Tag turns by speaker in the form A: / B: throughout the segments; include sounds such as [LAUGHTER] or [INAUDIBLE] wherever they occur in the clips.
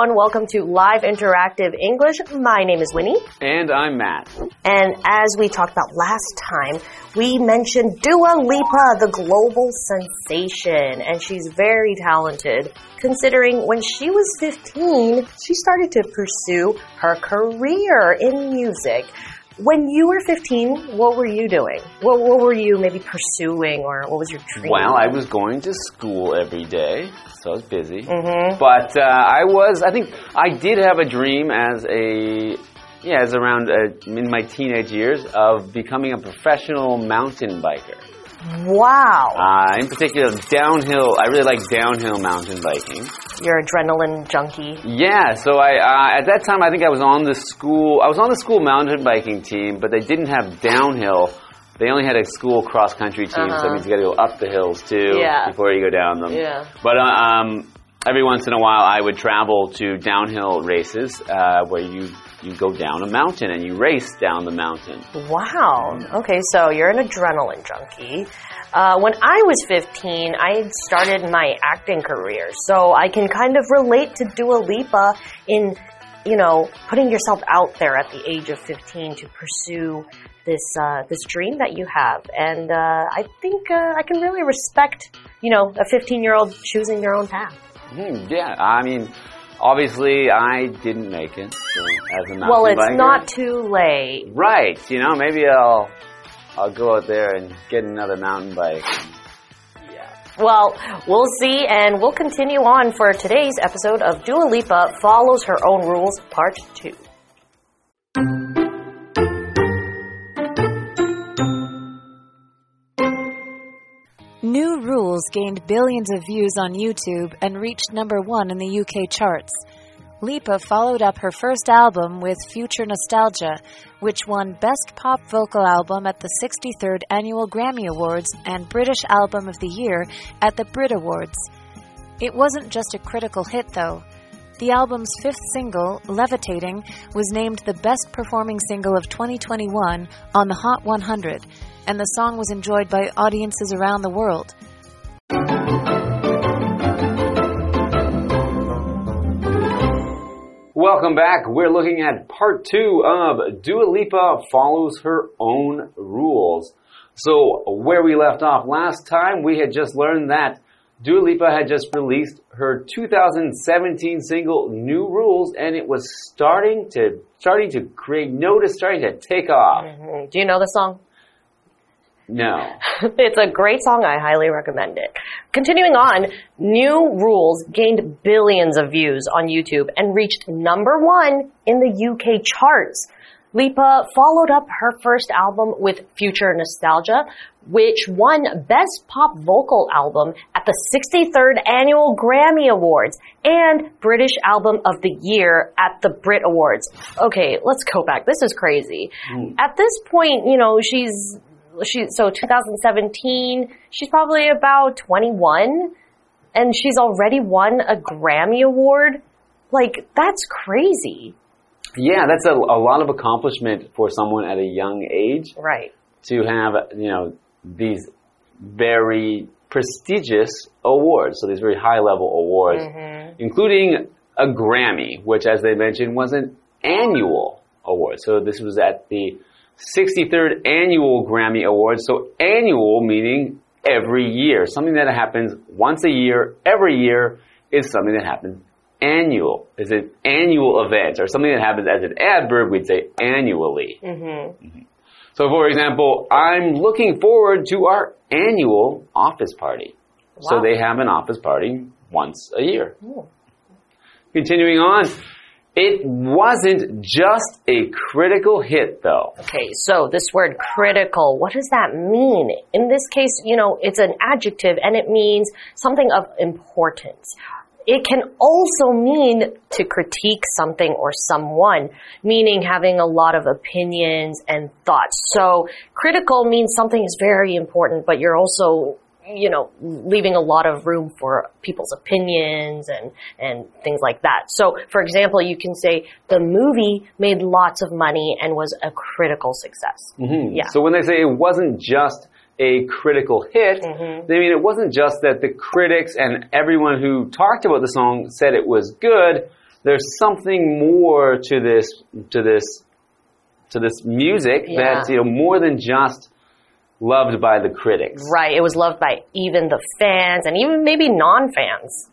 A: everyone. Welcome to Live Interactive English. My name is Winnie.
B: And I'm Matt.
A: And as we talked about last time, we mentioned Dua Lipa, the global sensation. And she's very talented, considering when she was 15, she started to pursue her career in music. When you were 15, what were you doing? What, what were you maybe pursuing, or what was your dream?
B: Well, I was going to school every day, so I was busy.
A: Mm-hmm.
B: But uh, I was, I think, I did have a dream as a, yeah, as around uh, in my teenage years of becoming a professional mountain biker.
A: Wow.
B: Uh, in particular, downhill. I really like downhill mountain biking.
A: You're adrenaline junkie.
B: Yeah, so I uh, at that time I think I was on the school. I was on the school mountain biking team, but they didn't have downhill. They only had a school cross country team, so
A: Uh-huh.
B: that means you got to go up the hills too
A: Yeah.
B: before you go down them.
A: Yeah.
B: But uh, um, every once in a while, I would travel to downhill races uh, where you you go down a mountain and you race down the mountain.
A: Wow. Okay, so you're an adrenaline junkie. Uh, when I was 15, I had started my acting career, so I can kind of relate to Dua Lipa in, you know, putting yourself out there at the age of 15 to pursue this uh, this dream that you have. And uh, I think uh, I can really respect, you know, a 15 year old choosing their own path.
B: Hmm, yeah, I mean, obviously I didn't make it so, as a mountain
A: Well, it's
B: biker.
A: not too late.
B: Right, you know, maybe I'll I'll go out there and get another mountain bike.
A: Well, we'll see, and we'll continue on for today's episode of Dua Lipa Follows Her Own Rules, Part 2.
C: Gained billions of views on YouTube and reached number one in the UK charts. Lipa followed up her first album with Future Nostalgia, which won Best Pop Vocal Album at the 63rd Annual Grammy Awards and British Album of the Year at the Brit Awards. It wasn't just a critical hit, though. The album's fifth single, Levitating, was named the best performing single of 2021 on the Hot 100, and the song was enjoyed by audiences around the world.
B: Welcome back. We're looking at part two of Dua Lipa follows her own rules. So where we left off last time, we had just learned that Dua Lipa had just released her 2017 single New Rules and it was starting to starting to create notice, starting to take off.
A: Mhm. Do you know the song?
B: No. [LAUGHS]
A: it's a great song. I highly recommend it. Continuing on, New Rules gained billions of views on YouTube and reached number one in the UK charts. Lipa followed up her first album with Future Nostalgia, which won Best Pop Vocal Album at the 63rd Annual Grammy Awards and British Album of the Year at the Brit Awards. Okay, let's go back. This is crazy. Hmm. At this point, you know, she's she so 2017 she's probably about 21 and she's already won a grammy award. Like that's crazy.
B: Yeah, that's a, a lot of accomplishment for someone at a young age.
A: right.
B: to have you know these very prestigious awards so these very high level awards mm-hmm. including a grammy which as they mentioned was an annual award. So this was at the 63rd annual grammy awards so annual meaning every year. Something that happens once a year every year is something that happens annual. Is an annual event or something that happens as an adverb we'd say annually. Mm-hmm. Mm-hmm. So, for example, I'm looking forward to our annual office party. So they have an office party once a year. Continuing on, it wasn't just a critical hit though.
A: okay so this word critical what does that mean in this case you know it's an adjective and it means something of importance it can also mean to critique something or someone, meaning having a lot of opinions and thoughts. So critical means something is very important, but you're also, you know, leaving a lot of room for people's opinions and, and things like that. So, for example, you can say the movie made lots of money and was a critical success. Yeah.
B: So when they say it wasn't just a critical hit,
A: Mm-hmm.
B: I mean, it wasn't just that the critics and everyone who talked about the song said it was good. There's something more to this, to this, to this music
A: Yeah.
B: that's, you know, more than just loved by the critics.
A: Right. It was loved by even the fans and even maybe non-fans.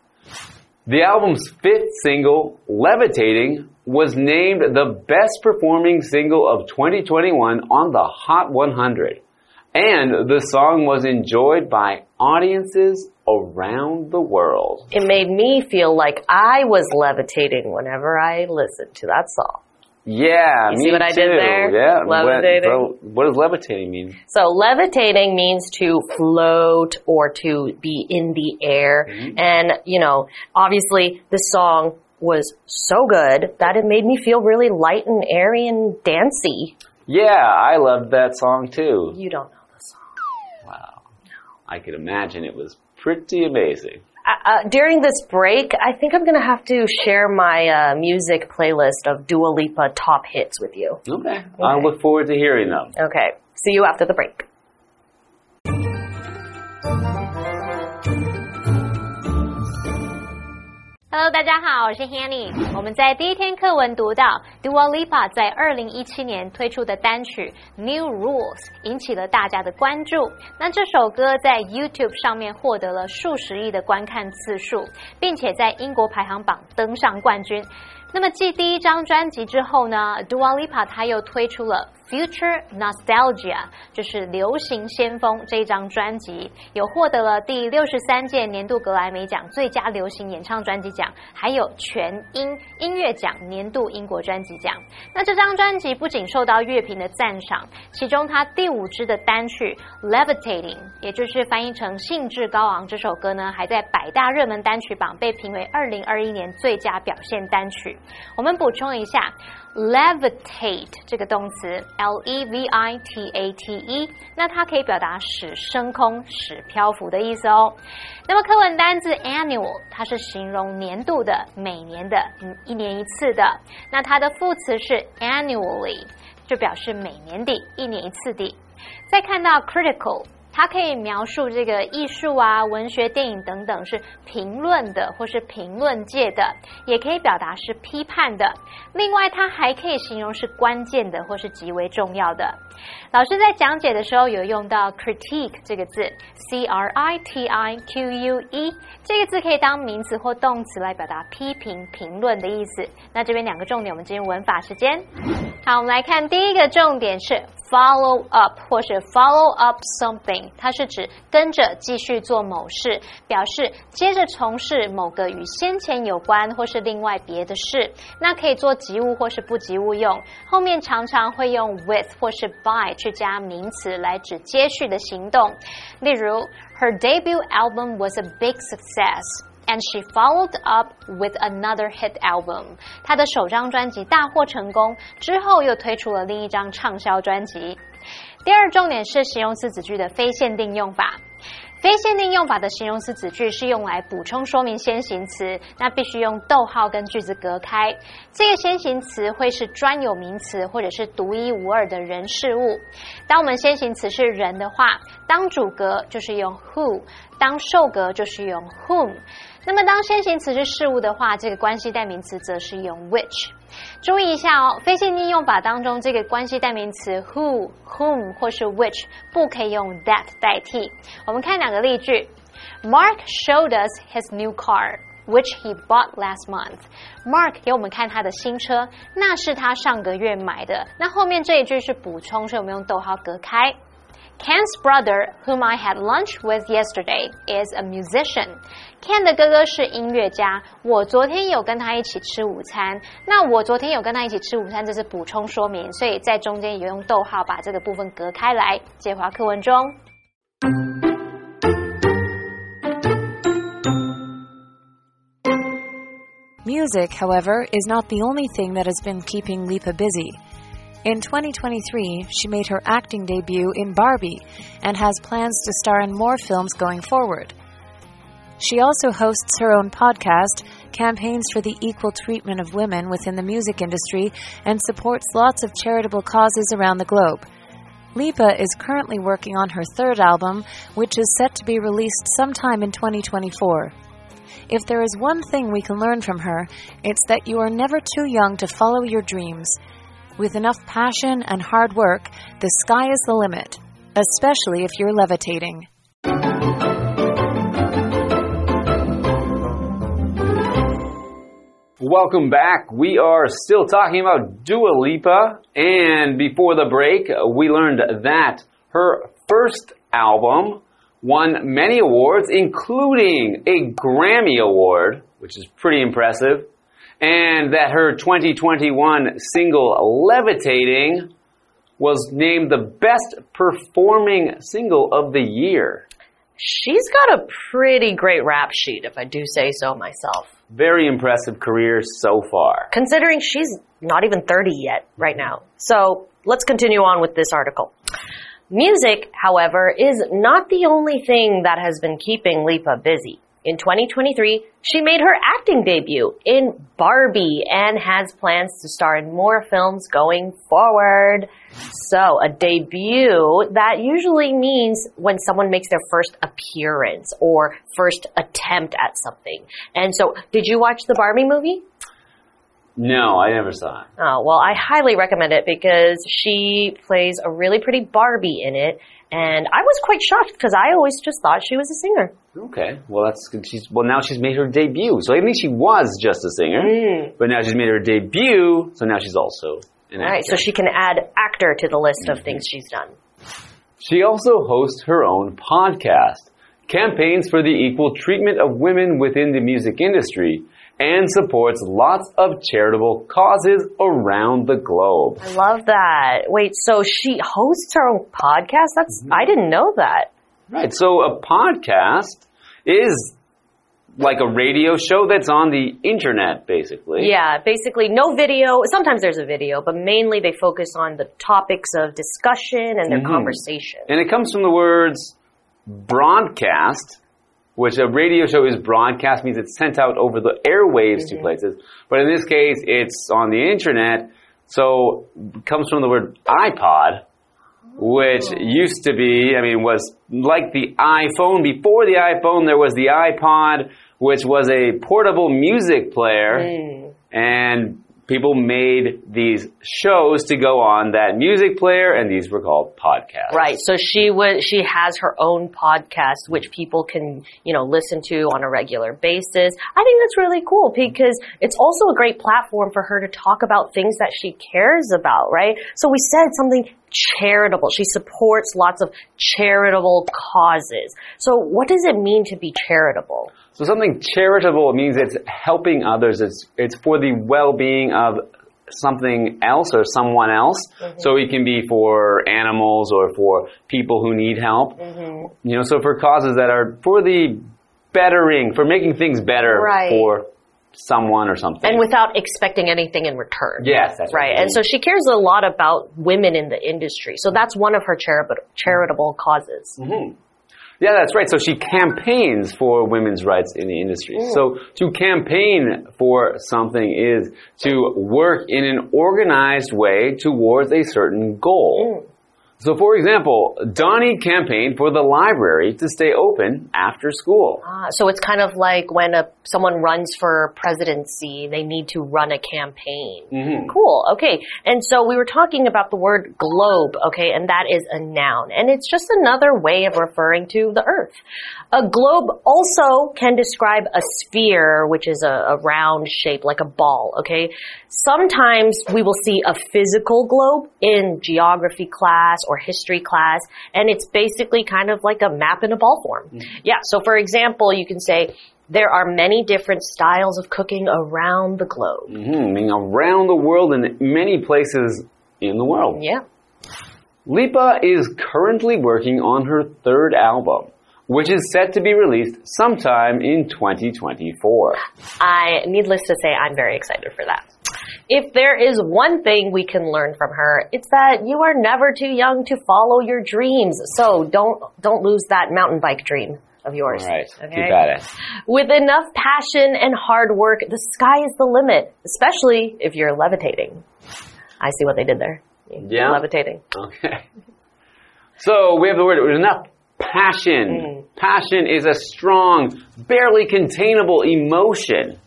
B: The album's fifth single, Levitating, was named the best performing single of 2021 on the Hot 100. And the song was enjoyed by audiences around the world.
A: It made me feel like I was levitating whenever I listened to that song.
B: Yeah,
A: You
B: me
A: see what I did
B: too.
A: there?
B: Yeah,
A: Levitating.
B: What, what does levitating mean?
A: So levitating means to float or to be in the air. Mm-hmm. And, you know, obviously this song was so good that it made me feel really light and airy and dancey.
B: Yeah, I loved that song too.
A: You don't know the song.
B: Wow. I could imagine it was pretty amazing.
A: Uh, uh, during this break, I think I'm going to have to share my uh, music playlist of Dua Lipa top hits with you.
B: Okay. I look forward to hearing them.
A: Okay. See you after the break.
D: Hello，大家好，我是 Hanny。我们在第一天课文读到 Dua Lipa 在二零一七年推出的单曲《New Rules》引起了大家的关注。那这首歌在 YouTube 上面获得了数十亿的观看次数，并且在英国排行榜登上冠军。那么继第一张专辑之后呢，Dua Lipa 她又推出了 Future Nostalgia，就是流行先锋这一张专辑，有获得了第六十三届年度格莱美奖最佳流行演唱专辑奖，还有全英音乐奖年度英国专辑奖。那这张专辑不仅受到乐评的赞赏，其中它第五支的单曲 Levitating，也就是翻译成兴致高昂这首歌呢，还在百大热门单曲榜被评为二零二一年最佳表现单曲。我们补充一下，levitate 这个动词，l e v i t a t e，那它可以表达使升空、使漂浮的意思哦。那么课文单字 annual，它是形容年度的、每年的、一年一次的。那它的副词是 annually，就表示每年的、一年一次的。再看到 critical。它可以描述这个艺术啊、文学、电影等等是评论的或是评论界的，也可以表达是批判的。另外，它还可以形容是关键的或是极为重要的。老师在讲解的时候有用到 critique 这个字，c r i t i q u e 这个字可以当名词或动词来表达批评、评论的意思。那这边两个重点，我们进入文法时间。好，我们来看第一个重点是 follow up 或是 follow up something，它是指跟着继续做某事，表示接着从事某个与先前有关或是另外别的事。那可以做及物或是不及物用，后面常常会用 with 或是 by 去加名词来指接续的行动。例如，Her debut album was a big success。And she followed up with another hit album。她的首张专辑大获成功，之后又推出了另一张畅销专辑。第二重点是形容词子句的非限定用法。非限定用法的形容词子句是用来补充说明先行词，那必须用逗号跟句子隔开。这个先行词会是专有名词或者是独一无二的人事物。当我们先行词是人的话，当主格就是用 who，当受格就是用 whom。那么当先行词是事物的话，这个关系代名词则是用 which。注意一下哦，非限定用法当中，这个关系代名词 who、whom 或是 which 不可以用 that 代替。我们看两个例句：Mark showed us his new car。Which he bought last month. Mark 给我们看他的新车，那是他上个月买的。那后面这一句是补充，所以我们用逗号隔开。Ken's brother, whom I had lunch with yesterday, is a musician. Ken 的哥哥是音乐家，我昨天有跟他一起吃午餐。那我昨天有跟他一起吃午餐，这是补充说明，所以在中间也用逗号把这个部分隔开来。接华课文中。
C: Music, however, is not the only thing that has been keeping Lipa busy. In 2023, she made her acting debut in Barbie and has plans to star in more films going forward. She also hosts her own podcast, campaigns for the equal treatment of women within the music industry, and supports lots of charitable causes around the globe. Lipa is currently working on her third album, which is set to be released sometime in 2024. If there is one thing we can learn from her, it's that you are never too young to follow your dreams. With enough passion and hard work, the sky is the limit, especially if you're levitating.
B: Welcome back. We are still talking about Dua Lipa, and before the break, we learned that her first album won many awards, including a Grammy Award, which is pretty impressive, and that her 2021 single Levitating was named the best performing single of the year.
A: She's got a pretty great rap sheet, if I do say so myself.
B: Very impressive career so far.
A: Considering she's not even 30 yet right now. So let's continue on with this article. Music, however, is not the only thing that has been keeping Lipa busy. In 2023, she made her acting debut in Barbie and has plans to star in more films going forward. So, a debut that usually means when someone makes their first appearance or first attempt at something. And so, did you watch the Barbie movie?
B: No, I never saw it.
A: Oh, well, I highly recommend it because she plays a really pretty Barbie in it. And I was quite shocked because I always just thought she was a singer.
B: Okay, well that's good. She's well now she's made her debut. So at least she was just a singer,
A: Mm.
B: but now she's made her debut. So now she's also an
A: All right,
B: actor.
A: so she can add actor to the list of things she's done.
B: She also hosts her own podcast, campaigns for the equal treatment of women within the music industry, and supports lots of charitable causes around the globe.
A: I love that. Wait, so she hosts her own podcast? That's mm-hmm. I didn't know that.
B: Right. So a podcast is like a radio show that's on the internet, basically.
A: Yeah, basically no video. Sometimes there's a video, but mainly they focus on the topics of discussion and their mm-hmm. conversation.
B: And it comes from the words broadcast, which a radio show is broadcast means it's sent out over the airwaves to mm-hmm. places. But in this case, it's on the internet. So it comes from the word iPod, which oh. used to be, I mean, was like the iPhone. Before the iPhone, there was the iPod, which was a portable music player. Mm. And people made these shows to go on that music player, and these were called podcasts.
A: Right. So she was she has her own podcast which people can, you know, listen to on a regular basis. I think that's really cool because it's also a great platform for her to talk about things that she cares about, right? So we said something charitable. She supports lots of charitable causes. So what does it mean to be charitable?
B: So something charitable means it's helping others. It's it's for the well-being of something else or someone else. Mm-hmm. So it can be for animals or for people who need help. Mm-hmm. You know, so for causes that are for the bettering, for making things better
A: Right.
B: for someone or something.
A: And without expecting anything in return.
B: yes, that's
A: Right. And so she cares a lot about women in the industry. So that's one of her charitable charitable causes. Mm-hmm.
B: Yeah, that's right. So she campaigns for women's rights in the industry. Mm. So to campaign for something is to work in an organized way towards a certain goal. Mm. So for example, Donnie campaigned for the library to stay open after school.
A: Ah, so it's kind of like when a, someone runs for presidency, they need to run a campaign. Cool. Okay. And so we were talking about the word globe, okay, and that is a noun. And it's just another way of referring to the earth. A globe also can describe a sphere, which is a, a round shape, like a ball, okay? Sometimes we will see a physical globe in geography class or history class, and it's basically kind of like a map in a ball form. Yeah, so for example, you can say, there are many different styles of cooking around the globe.
B: Mhm, meaning around the world in many places in the world.
A: Yeah.
B: Lipa is currently working on her third album, which is set to be released sometime in 2024.
A: I, needless to say, I'm very excited for that. If there is one thing we can learn from her, it's that you are never too young to follow your dreams. So don't, don't lose that mountain bike dream of yours.
B: All right,
A: Okay?
B: at it.
A: With enough passion and hard work, the sky is the limit, especially if you're levitating. I see what they did there.
B: Yeah?
A: Levitating.
B: Okay. So we have the word enough passion. Mm. Passion is a strong, barely containable emotion.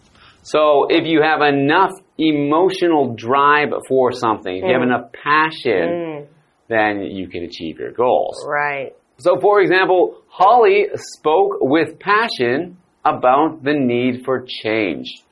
B: So if you have enough emotional drive for something, if you have mm. enough passion, mm. then you can achieve your goals.
A: Right.
B: So for example, Holly spoke with passion about the need for change.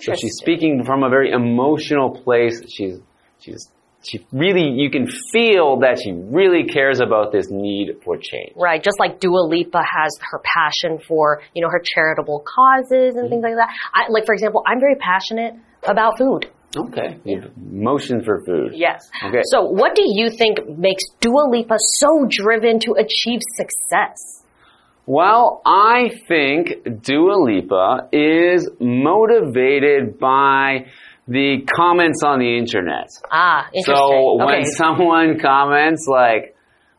B: So she's speaking from a very emotional place. She's she's she really you can feel that she really cares about this need for change.
A: Right, just like Dua Lipa has her passion for, you know, her charitable causes and mm-hmm. things like that. I, like, for example, I'm very passionate about food.
B: Okay. Motion for food.
A: Yes.
B: Okay.
A: So, what do you think makes Dua Lipa so driven to achieve success?
B: Well, I think Dua Lipa is motivated by the comments on the internet.
A: Ah, interesting.
B: So when
A: okay. [LAUGHS]
B: someone comments like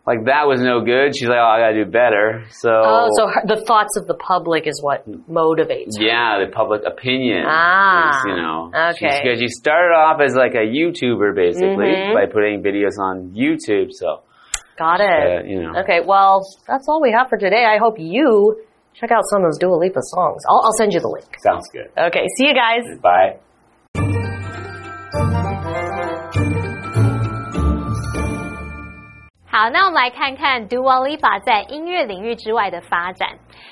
B: like that was no good, she's like, "Oh, I gotta do better." So
A: Oh, so her, the thoughts of the public is what motivates her.
B: yeah, the public opinion.
A: Ah,
B: is, you know.
A: okay.
B: Because she started off as like a YouTuber basically
A: Mhm.
B: by putting videos on YouTube. So
A: Got it.
B: uh, you know.
A: Okay, well, that's all we have for today. I hope you check out some of those Dua Lipa songs. I'll, I'll send you the link.
B: Sounds good.
A: Okay, see you guys.
B: Bye.
D: 好，那我们来看看 Dua Lipa 在音乐领域之外的发展。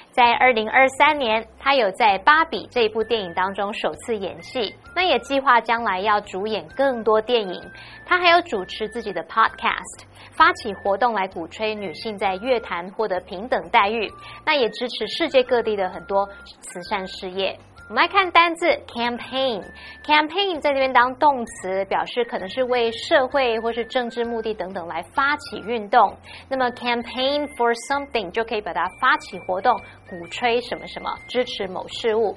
D: 在二零二三年，她有在《芭比》这部电影当中首次演戏，那也计划将来要主演更多电影。她还有主持自己的 Podcast，发起活动来鼓吹女性在乐坛获得平等待遇，那也支持世界各地的很多慈善事业。我们来看单字 campaign。campaign 在这边当动词，表示可能是为社会或是政治目的等等来发起运动。那么 campaign for something 就可以把它发起活动，鼓吹什么什么，支持某事物。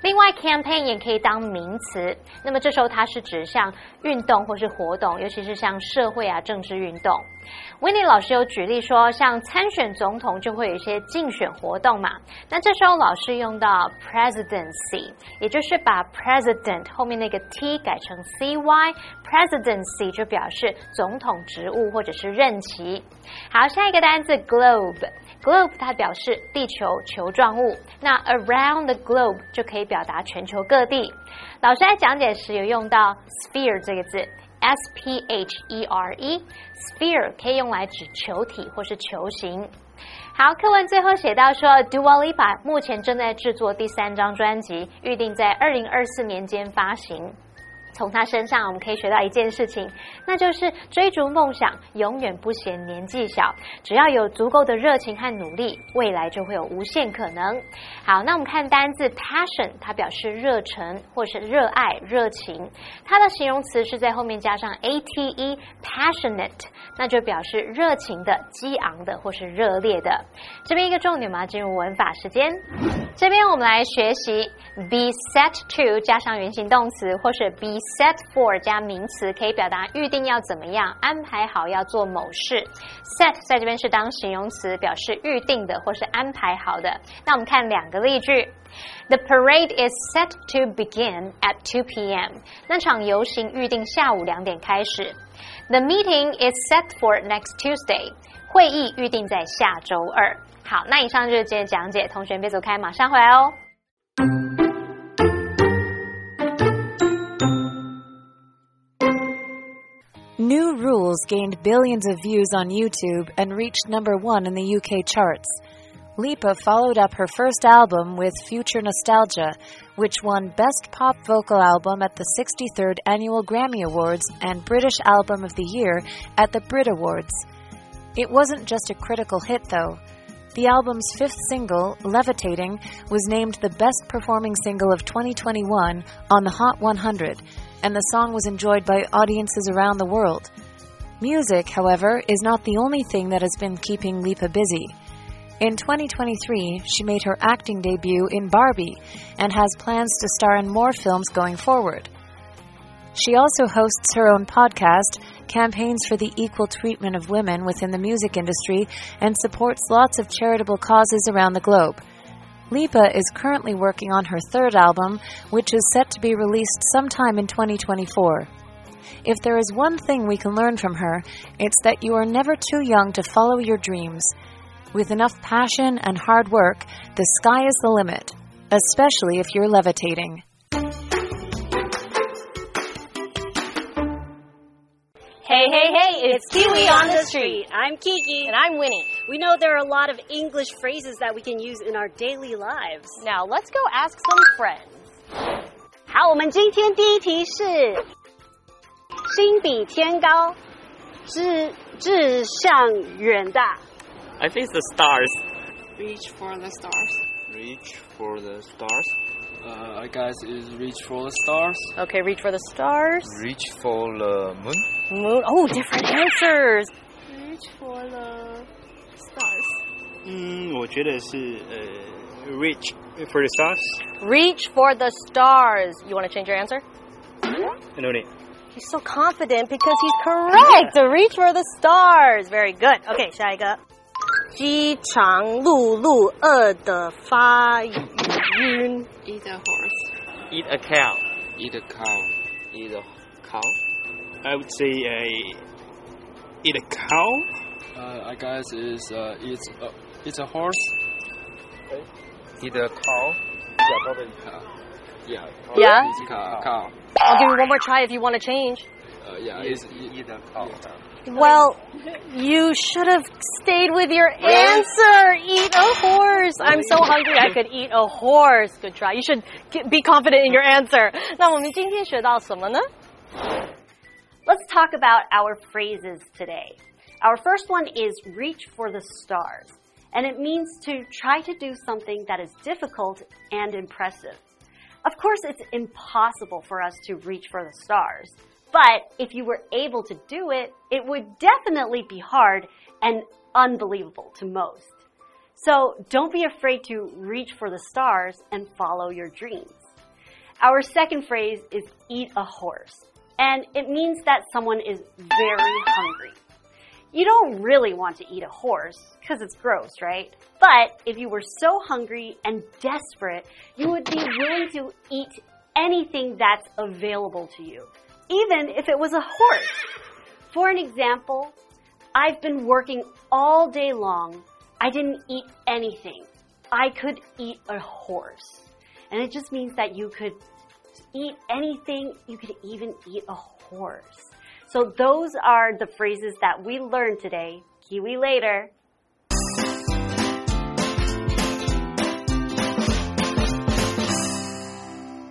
D: 另外，campaign 也可以当名词，那么这时候它是指像运动或是活动，尤其是像社会啊、政治运动。W i n n i 老师有举例说，像参选总统就会有一些竞选活动嘛，那这时候老师用到 presidency，也就是把 president 后面那个 t 改成 cy，presidency 就表示总统职务或者是任期。好，下一个单字 globe。globe 它表示地球球状物，那 around the globe 就可以表达全球各地。老师在讲解时有用到 sphere 这个字，s p h e r e，sphere 可以用来指球体或是球形。好，课文最后写到说，Dua Lipa 目前正在制作第三张专辑，预定在二零二四年间发行。从他身上，我们可以学到一件事情，那就是追逐梦想永远不嫌年纪小。只要有足够的热情和努力，未来就会有无限可能。好，那我们看单字 passion，它表示热忱或是热爱、热情。它的形容词是在后面加上 a t e，passionate，那就表示热情的、激昂的或是热烈的。这边一个重点嘛，进入文法时间。这边我们来学习 be set to 加上原形动词，或是 be set for 加名词，可以表达预定要怎么样，安排好要做某事。set 在这边是当形容词，表示预定的或是安排好的。那我们看两个例句：The parade is set to begin at 2 p.m. 那场游行预定下午两点开始。The meeting is set for next Tuesday. 会议预定在下周二。好，那以上就是今天讲解，同学别走开，马上回来哦。
C: New Rules gained billions of views on YouTube and reached number one in the UK charts. Lipa followed up her first album with Future Nostalgia, which won Best Pop Vocal Album at the 63rd Annual Grammy Awards and British Album of the Year at the Brit Awards. It wasn't just a critical hit, though. The album's fifth single, Levitating, was named the best performing single of 2021 on the Hot 100, and the song was enjoyed by audiences around the world. Music, however, is not the only thing that has been keeping Lipa busy. In 2023, she made her acting debut in Barbie and has plans to star in more films going forward. She also hosts her own podcast, campaigns for the equal treatment of women within the music industry, and supports lots of charitable causes around the globe. Lipa is currently working on her third album, which is set to be released sometime in 2024. If there is one thing we can learn from her, it's that you are never too young to follow your dreams. With enough passion and hard work, the sky is the limit, especially if you're levitating.
E: Hey, hey, hey, it's Kiwi on the Street. I'm Kiki.
F: And I'm Winnie.
E: We know there are a lot of English phrases that we can use in our daily lives.
F: Now let's go ask some friends.
E: 好，我们今天第一题是“心比天高，志志向远大”。
G: I think the stars.
H: Reach for the stars.
G: Reach for the stars.
H: Uh, I guess is reach for the stars.
F: Okay, reach for the stars.
G: Reach for the moon.
F: Moon. Oh, different [LAUGHS] answers.
E: Reach for the stars.
G: Hmm, 嗯，我觉得是呃，reach for the stars.
F: Reach for the stars. You want to change your answer?
G: No need.
F: He's so confident because he's correct. Yeah. Reach for the stars. Very good. Okay, 下一个。饥肠辘辘，饿得发晕。
H: Eat a horse.
G: Eat a cow.
H: Eat a cow.
G: Eat a cow. I would say a eat a cow.
H: Uh, I guess is uh, it's a it's a horse.
G: Eat a cow.
H: Yeah, probably cow. Yeah. probably
F: Yeah?
H: It's cow. cow.
F: I'll give you one more try if you want to change.
H: Uh, yeah,
G: you,
H: you
G: don't call yeah. them.
F: Well, you should have stayed with your really? answer. Eat a horse. I'm so hungry. I could eat a horse. Good try. You should be confident in your answer.
E: Let's talk about our phrases today. Our first one is reach for the stars, and it means to try to do something that is difficult and impressive. Of course, it's impossible for us to reach for the stars but if you were able to do it, it would definitely be hard and unbelievable to most. So don't be afraid to reach for the stars and follow your dreams. Our second phrase is eat a horse, and it means that someone is very hungry. You don't really want to eat a horse because it's gross, right? But if you were so hungry and desperate, you would be willing to eat anything that's available to you, even if it was a horse. For an example, I've been working all day long. I didn't eat anything. I could eat a horse. And it just means that you could eat anything, you could even eat a horse. So those are the phrases that we learned today. Kiwi later.